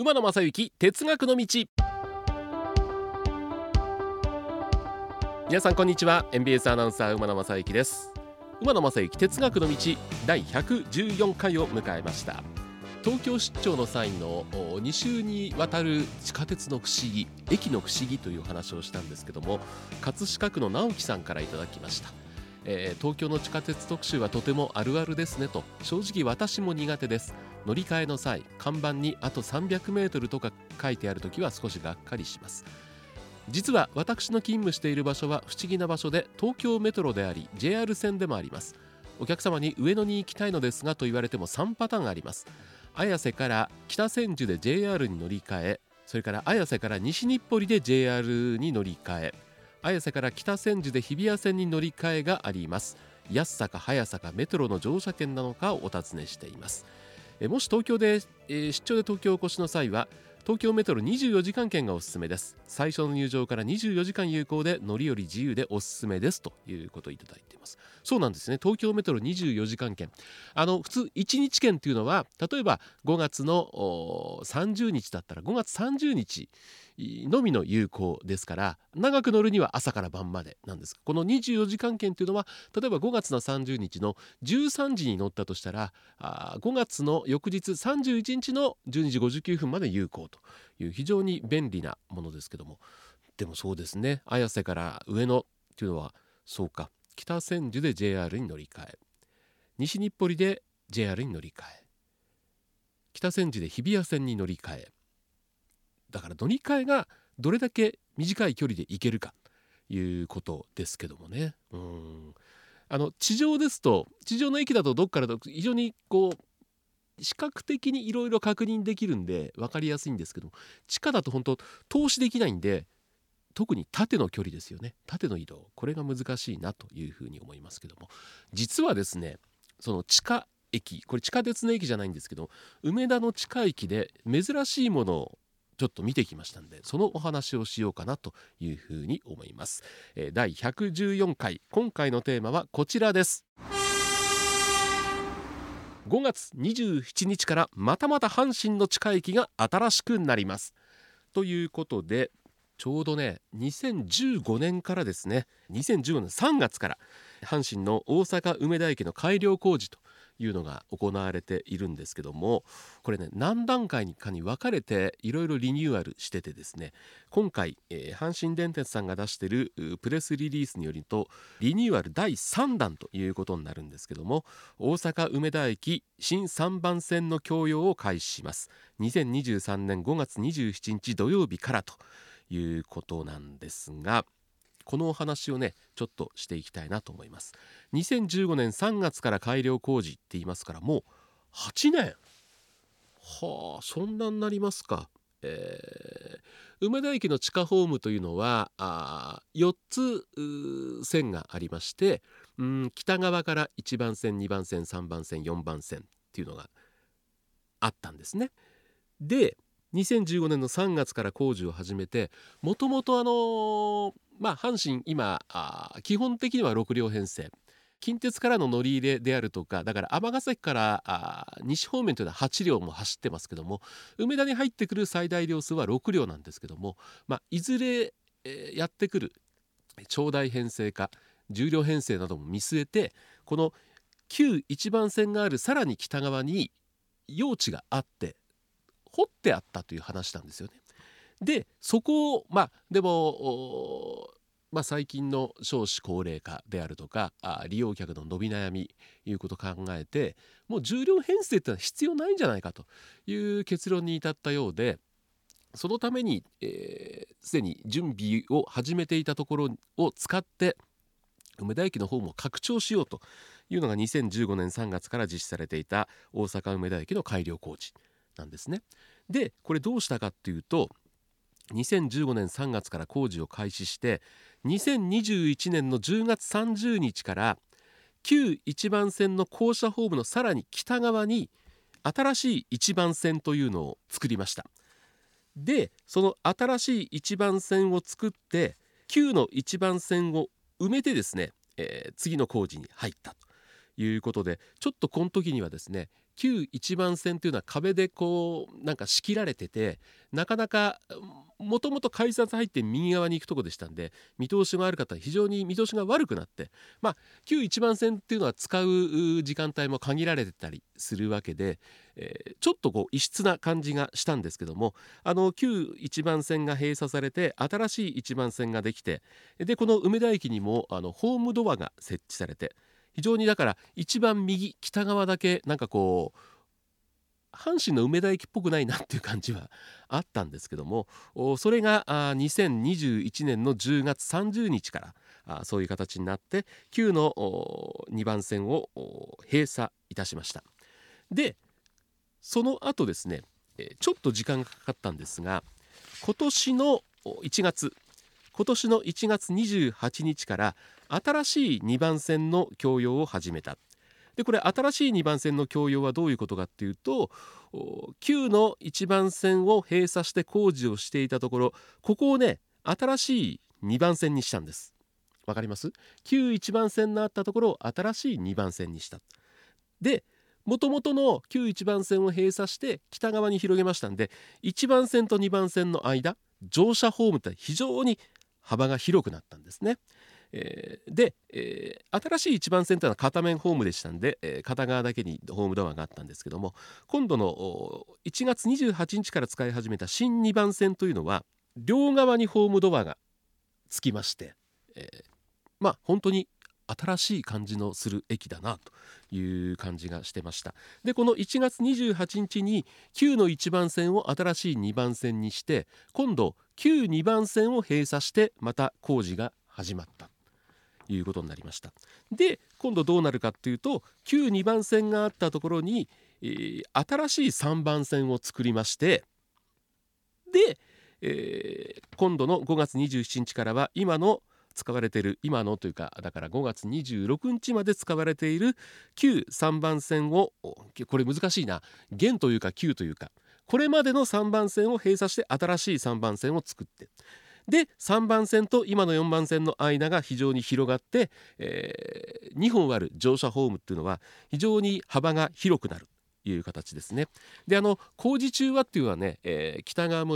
馬野正幸哲学の道。皆さんこんにちは。MBS アナウンサー馬野正幸です。馬野正幸哲学の道第114回を迎えました。東京出張の際の2週にわたる地下鉄の不思議駅の不思議という話をしたんですけども葛飾区の直樹さんからいただきました。えー、東京の地下鉄特集はとてもあるあるですねと。正直私も苦手です。乗り換えの際看板にあと300メートルとか書いてある時は少しがっかりします。実は私の勤務している場所は不思議な場所で東京メトロであり JR 線でもあります。お客様に上野に行きたいのですがと言われても3パターンあります。綾瀬から北千住で JR に乗り換えそれから綾瀬から西日暮里で JR に乗り換え。綾瀬から北千住で日比谷線に乗り換えがあります。安さか速さかメトロの乗車券なのかをお尋ねしています。もし東京で、えー、出張で東京お越しの際は東京メトロ24時間券がおすすめです。最初の入場から24時間有効で乗り降り自由でおすすめです。ということをいただいています。そうなんですね。東京メトロ24時間券。あの普通1日券っていうのは例えば5月の30日だったら5月30日のみの有効ですから長く乗るには朝から晩までなんです。この24時間券というのは例えば5月の30日の13時に乗ったとしたらあ5月の翌日31日の12時59分まで有効という非常に便利なものですけども。でもそうですね。綾瀬から上野っていうのはそうか。北千住で JR に乗り換え。西日暮里で JR に乗り換え。北千住で日比谷線に乗り換え。だから乗り換えがどれだけ短い距離で行けるかいうことですけどもね。うん。あの地上ですと地上の駅だとどっからと非常にこう視覚的にいろいろ確認できるんで分かりやすいんですけど地下だと本当投資できないんで特に縦の距離ですよね。縦の移動。これが難しいなというふうに思いますけども。実はですねその地下駅これ地下鉄の駅じゃないんですけど梅田の地下駅で珍しいものをちょっと見てきましたんでそのお話をしようかなというふうに思います、え、第114回。今回のテーマはこちらです。5月27日からまたまた阪神の地下駅が新しくなります。ということでちょうどね2015年からですね2015年3月から阪神の大阪梅田駅の改良工事というのが行われているんですけどもこれね何段階かに分かれていろいろリニューアルしててですね今回、えー、阪神電鉄さんが出しているプレスリリースによるとリニューアル第3弾ということになるんですけども大阪梅田駅新3番線の供用を開始します。2023年5月27日土曜日からということなんですがこのお話をねちょっとしていきたいなと思います。2015年3月から改良工事って言いますからもう8年はあそんなになりますか。えー、梅田駅の地下ホームというのはあ4つ線がありましてうん北側から1番線2番線3番線4番線っていうのがあったんですね。で2015年の3月から工事を始めてもともとあのまあ阪神今基本的には6両編成近鉄からの乗り入れであるとかだから尼崎から西方面というのは8両も走ってますけども梅田に入ってくる最大両数は6両なんですけども、まあ、いずれ、えー、やってくる長大編成化重量編成なども見据えてこの旧一番線があるさらに北側に用地があって掘ってあったという話なんですよね。でそこをまあでもまあ、最近の少子高齢化であるとか利用客の伸び悩みいうことを考えてもう重量編成ってのは必要ないんじゃないかという結論に至ったようでそのためにすで、えー、に準備を始めていたところを使って梅田駅の方も拡張しようというのが2015年3月から実施されていた大阪梅田駅の改良工事なんですね。でこれどうしたかっていうと2015年3月から工事を開始して2021年の10月30日から旧一番線の校舎ホームのさらに北側に新しい一番線というのを作りました。でその新しい一番線を作って旧の一番線を埋めてですね、えー、次の工事に入ったということでちょっとこの時にはですね旧一番線というのは壁でこうなんか仕切られててなかなかもともと改札入って右側に行くとこでしたんで見通しが悪かったら非常に見通しが悪くなってまあ旧一番線っていうのは使う時間帯も限られてたりするわけで、えー、ちょっとこう異質な感じがしたんですけどもあの旧一番線が閉鎖されて新しい一番線ができてでこの梅田駅にもあのホームドアが設置されて非常にだから一番右北側だけなんかこう阪神の梅田駅っぽくないなっていう感じはあったんですけどもそれが2021年の10月30日からそういう形になって旧の2番線を閉鎖いたしました。でその後ですねちょっと時間がかかったんですが今年の1月今年の1月28日から新しい2番線の供用を始めた。でこれ新しい2番線の供用はどういうことかっていうと旧の1番線を閉鎖して工事をしていたところここをね新しい2番線にしたんです。わかります？旧1番線のあったところを新しい2番線にした。でもともとの旧1番線を閉鎖して北側に広げましたんで1番線と2番線の間乗車ホームって非常に幅が広くなったんですね。えー、で、えー、新しい1番線というのは片面ホームでしたんで、えー、片側だけにホームドアがあったんですけども今度の1月28日から使い始めた新2番線というのは両側にホームドアがつきまして、え、まあ本当に新しい感じのする駅だなという感じがしてました。でこの1月28日に旧の1番線を新しい2番線にして今度旧2番線を閉鎖してまた工事が始まったということになりました。で今度どうなるかっていうと旧2番線があったところに、えー、新しい3番線を作りましてで、えー、今度の5月27日からは今の使われている今のというかだから5月26日まで使われている旧3番線をこれ難しいな。現というか旧というか。これまでの3番線を閉鎖して新しい3番線を作って。で3番線と今の4番線の間が非常に広がって、えー、2本ある乗車ホームっていうのは非常に幅が広くなるという形ですね。であの工事中はっていうのはね、えー、北側も